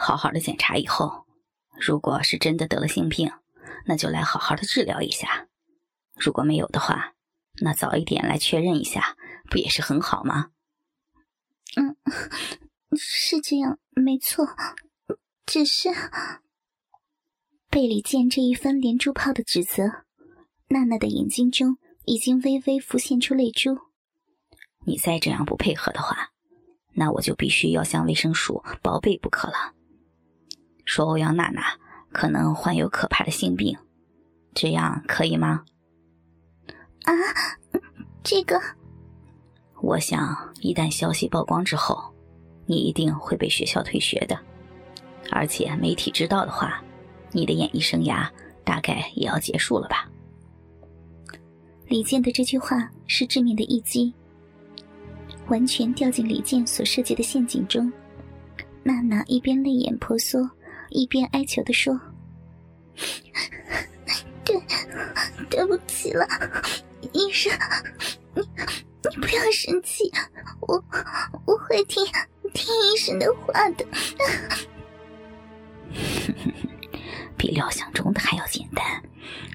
好好的检查以后，如果是真的得了性病，那就来好好的治疗一下；如果没有的话，那早一点来确认一下，不也是很好吗？嗯，是这样，没错。只是被李健这一番连珠炮的指责，娜娜的眼睛中已经微微浮现出泪珠。你再这样不配合的话，那我就必须要向卫生署报备不可了。说欧阳娜娜可能患有可怕的性病，这样可以吗？啊，这个，我想一旦消息曝光之后，你一定会被学校退学的，而且媒体知道的话，你的演艺生涯大概也要结束了吧？李健的这句话是致命的一击。完全掉进李健所设计的陷阱中，娜娜一边泪眼婆娑，一边哀求的说：“对，对不起了，医生，你你不要生气，我我会听听医生的话的。”比料想中的还要简单，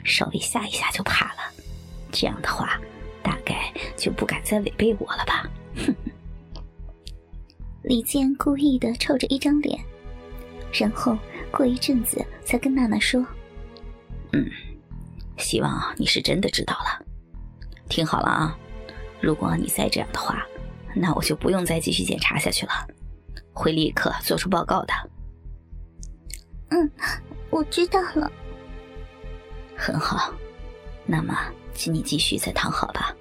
稍微吓一下就怕了。这样的话，大概就不敢再违背我了吧。李健故意的臭着一张脸，然后过一阵子才跟娜娜说：“嗯，希望你是真的知道了。听好了啊，如果你再这样的话，那我就不用再继续检查下去了，会立刻做出报告的。”“嗯，我知道了。”“很好，那么请你继续再躺好吧，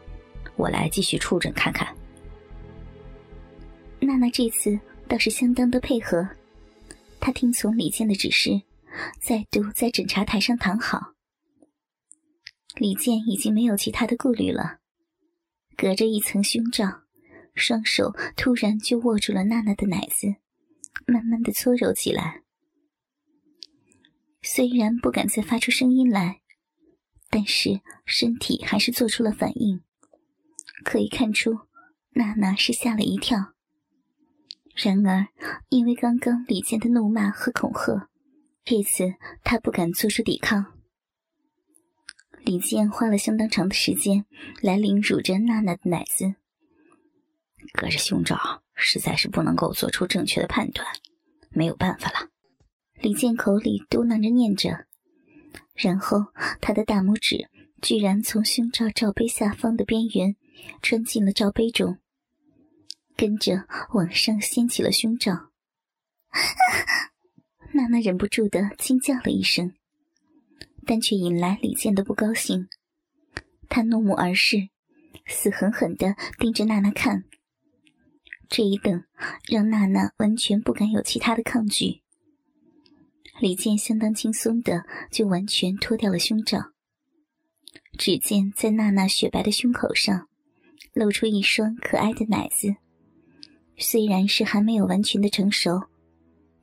我来继续触诊看看。”娜娜这次倒是相当的配合，他听从李健的指示，再度在诊查台上躺好。李健已经没有其他的顾虑了，隔着一层胸罩，双手突然就握住了娜娜的奶子，慢慢的搓揉起来。虽然不敢再发出声音来，但是身体还是做出了反应，可以看出娜娜是吓了一跳。然而，因为刚刚李健的怒骂和恐吓，这次他不敢做出抵抗。李健花了相当长的时间来凌辱着娜娜的奶子，隔着胸罩实在是不能够做出正确的判断，没有办法了。李健口里嘟囔着念着，然后他的大拇指居然从胸罩罩杯下方的边缘穿进了罩杯中。跟着往上掀起了胸罩，娜娜忍不住的惊叫了一声，但却引来李健的不高兴。他怒目而视，死狠狠的盯着娜娜看。这一等，让娜娜完全不敢有其他的抗拒。李健相当轻松的就完全脱掉了胸罩，只见在娜娜雪白的胸口上，露出一双可爱的奶子。虽然是还没有完全的成熟，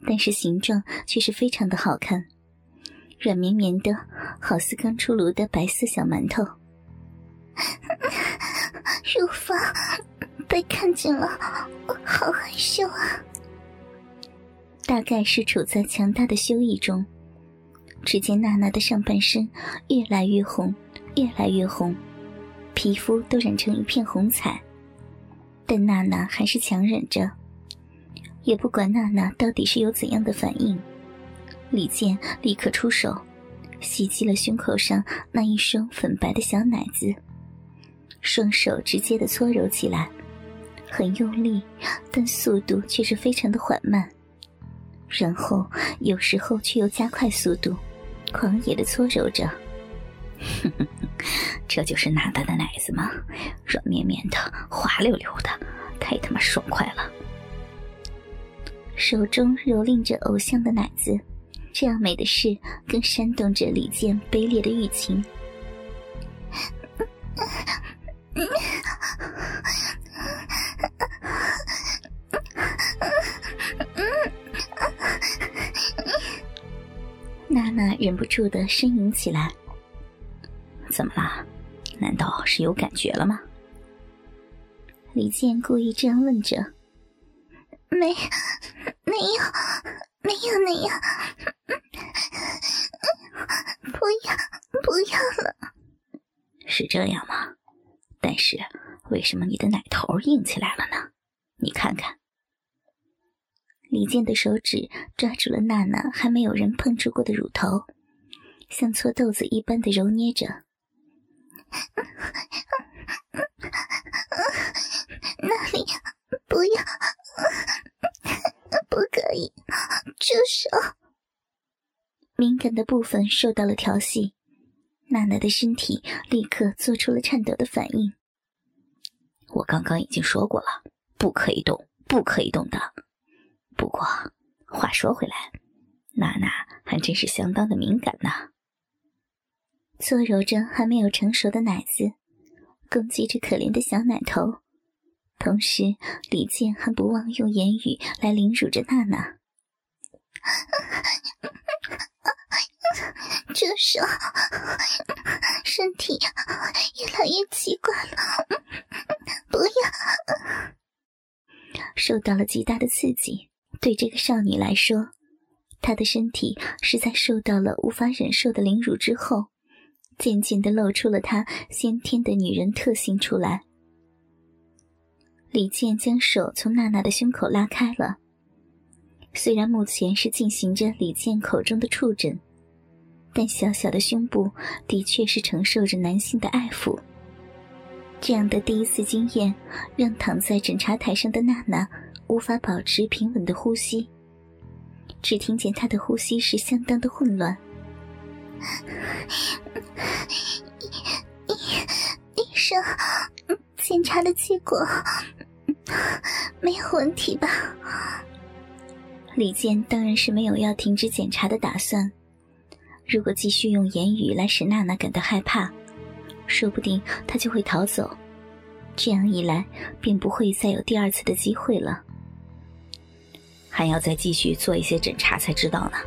但是形状却是非常的好看，软绵绵的，好似刚出炉的白色小馒头。乳房被看见了，我好害羞啊！大概是处在强大的羞意中，只见娜娜的上半身越来越红，越来越红，皮肤都染成一片红彩。但娜娜还是强忍着，也不管娜娜到底是有怎样的反应。李健立刻出手，袭击了胸口上那一双粉白的小奶子，双手直接的搓揉起来，很用力，但速度却是非常的缓慢。然后有时候却又加快速度，狂野的搓揉着。哼哼，这就是娜娜的奶子吗？软绵绵的，滑溜溜的，太他妈爽快了！手中蹂躏着偶像的奶子，这样美的事更煽动着李健卑劣的欲情。娜娜忍不住的呻吟起来。怎么啦？难道是有感觉了吗？李健故意这样问着。没，没有，没有。要那样，不要不要了。是这样吗？但是为什么你的奶头硬起来了呢？你看看。李健的手指抓住了娜娜还没有人碰触过的乳头，像搓豆子一般的揉捏着。那里不要，不可以，住手！敏感的部分受到了调戏，娜娜的身体立刻做出了颤抖的反应。我刚刚已经说过了，不可以动，不可以动的。不过，话说回来，娜娜还真是相当的敏感呢。搓揉着还没有成熟的奶子，攻击着可怜的小奶头，同时李健还不忘用言语来凌辱着娜娜。住手！身体越来越奇怪了，不要！受到了极大的刺激。对这个少女来说，她的身体是在受到了无法忍受的凌辱之后，渐渐的露出了她先天的女人特性出来。李健将手从娜娜的胸口拉开了，虽然目前是进行着李健口中的触诊，但小小的胸部的确是承受着男性的爱抚。这样的第一次经验，让躺在诊查台上的娜娜。无法保持平稳的呼吸，只听见她的呼吸是相当的混乱。生，检查的结果没有问题吧？李健当然是没有要停止检查的打算。如果继续用言语来使娜娜感到害怕，说不定她就会逃走。这样一来，便不会再有第二次的机会了。还要再继续做一些检查才知道呢。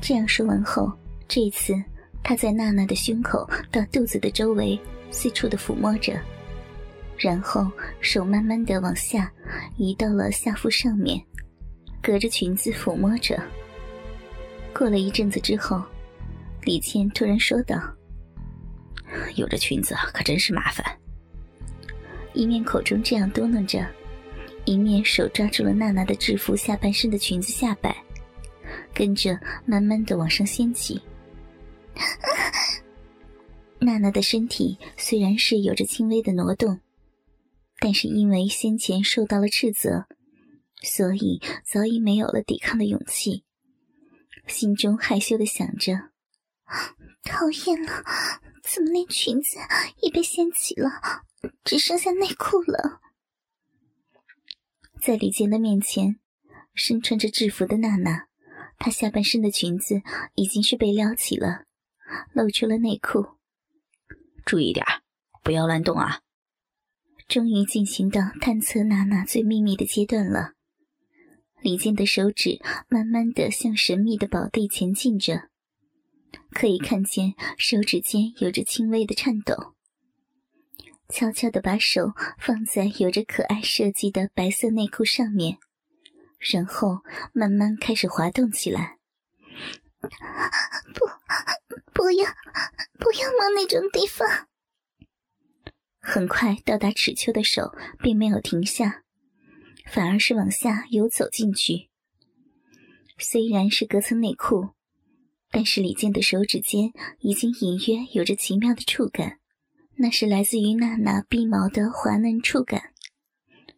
这样说完后，这一次他在娜娜的胸口到肚子的周围四处的抚摸着，然后手慢慢的往下移到了下腹上面，隔着裙子抚摸着。过了一阵子之后，李倩突然说道：“有着裙子可真是麻烦。”一面口中这样嘟囔着。一面手抓住了娜娜的制服下半身的裙子下摆，跟着慢慢的往上掀起。娜娜的身体虽然是有着轻微的挪动，但是因为先前受到了斥责，所以早已没有了抵抗的勇气，心中害羞的想着：讨厌了，怎么连裙子也被掀起了，只剩下内裤了？在李健的面前，身穿着制服的娜娜，她下半身的裙子已经是被撩起了，露出了内裤。注意点不要乱动啊！终于进行到探测娜娜最秘密的阶段了。李健的手指慢慢的向神秘的宝地前进着，可以看见手指间有着轻微的颤抖。悄悄的把手放在有着可爱设计的白色内裤上面，然后慢慢开始滑动起来。不，不要，不要摸那种地方。很快到达尺丘的手并没有停下，反而是往下游走进去。虽然是隔层内裤，但是李健的手指间已经隐约有着奇妙的触感。那是来自于娜娜鼻毛的滑嫩触感。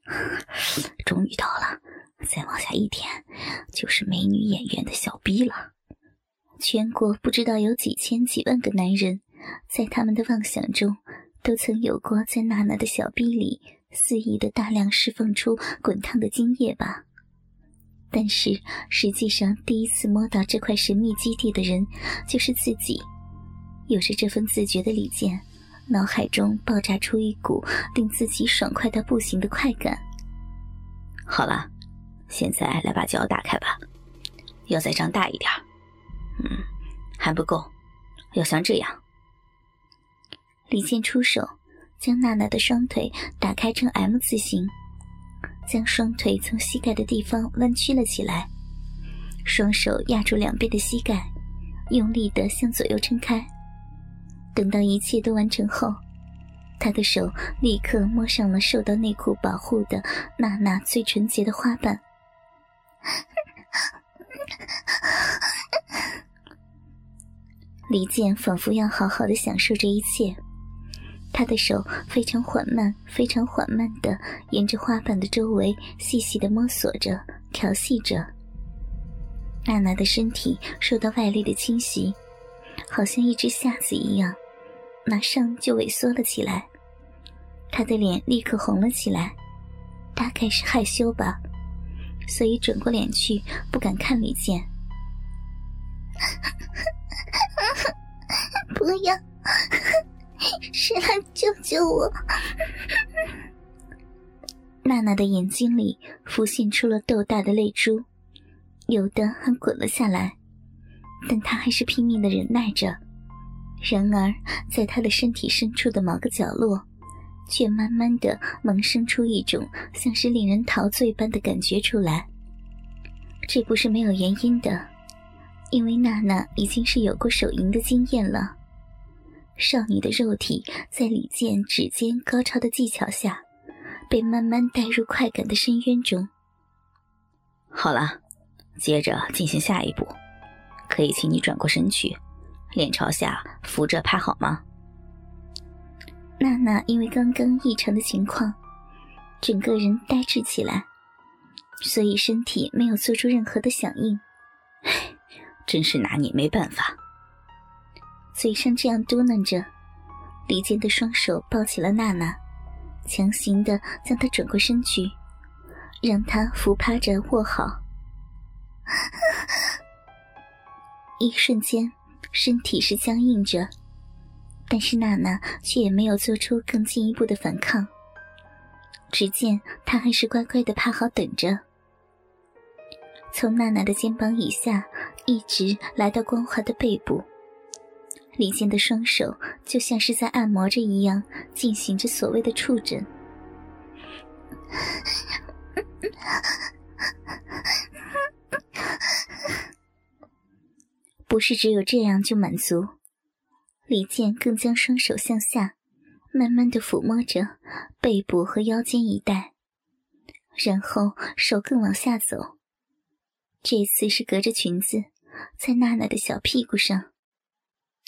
终于到了，再往下一点，就是美女演员的小逼了。全国不知道有几千几万个男人，在他们的妄想中，都曾有过在娜娜的小臂里肆意的大量释放出滚烫的精液吧。但是实际上，第一次摸到这块神秘基地的人，就是自己。有着这份自觉的李健。脑海中爆炸出一股令自己爽快到不行的快感。好了，现在来把脚打开吧，要再张大一点。嗯，还不够，要像这样。李健出手，将娜娜的双腿打开成 M 字形，将双腿从膝盖的地方弯曲了起来，双手压住两边的膝盖，用力的向左右撑开。等到一切都完成后，他的手立刻摸上了受到内裤保护的娜娜最纯洁的花瓣。李健仿佛要好好的享受这一切，他的手非常缓慢、非常缓慢的沿着花瓣的周围细细的摸索着、调戏着。娜娜的身体受到外力的侵袭，好像一只瞎子一样，马上就萎缩了起来。她的脸立刻红了起来，大概是害羞吧，所以转过脸去，不敢看李健。不要！谁来救救我？娜娜的眼睛里浮现出了豆大的泪珠，有的还滚了下来，但她还是拼命的忍耐着。然而，在她的身体深处的某个角落，却慢慢的萌生出一种像是令人陶醉般的感觉出来。这不是没有原因的。因为娜娜已经是有过手淫的经验了，少女的肉体在李健指尖高超的技巧下，被慢慢带入快感的深渊中。好了，接着进行下一步，可以请你转过身去，脸朝下扶着趴好吗？娜娜因为刚刚异常的情况，整个人呆滞起来，所以身体没有做出任何的响应。真是拿你没办法。嘴上这样嘟囔着，李健的双手抱起了娜娜，强行的将她转过身去，让她伏趴着卧好。一瞬间，身体是僵硬着，但是娜娜却也没有做出更进一步的反抗。只见她还是乖乖的趴好等着。从娜娜的肩膀以下。一直来到光滑的背部，李健的双手就像是在按摩着一样，进行着所谓的触诊。不是只有这样就满足，李健更将双手向下，慢慢的抚摸着背部和腰间一带，然后手更往下走，这次是隔着裙子。在娜娜的小屁股上，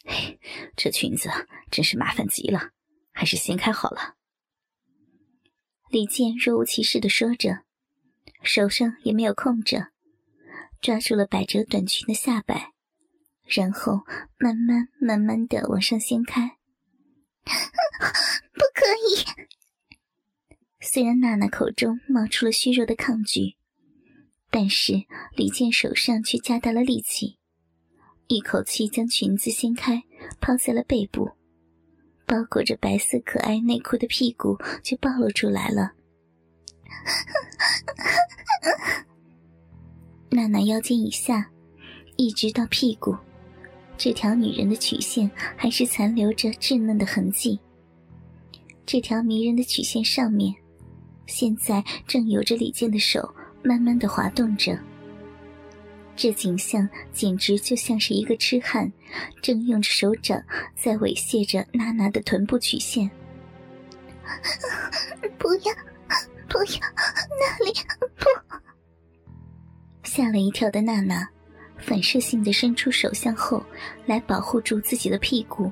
嘿，这裙子真是麻烦极了，还是掀开好了。李健若无其事的说着，手上也没有空着，抓住了百褶短裙的下摆，然后慢慢慢慢的往上掀开。不可以！虽然娜娜口中冒出了虚弱的抗拒。但是李健手上却加大了力气，一口气将裙子掀开，抛在了背部，包裹着白色可爱内裤的屁股就暴露出来了。娜娜腰间以下，一直到屁股，这条女人的曲线还是残留着稚嫩的痕迹。这条迷人的曲线上面，现在正有着李健的手。慢慢的滑动着，这景象简直就像是一个痴汉正用着手掌在猥亵着娜娜的臀部曲线。不要，不要，那里不！吓了一跳的娜娜，反射性的伸出手向后来保护住自己的屁股，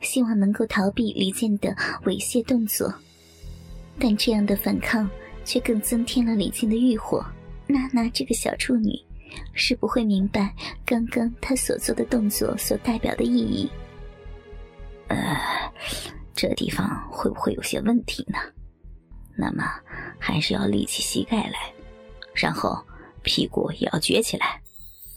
希望能够逃避李健的猥亵动作，但这样的反抗。却更增添了李健的欲火。娜娜这个小处女是不会明白刚刚她所做的动作所代表的意义。呃，这地方会不会有些问题呢？那么还是要立起膝盖来，然后屁股也要撅起来。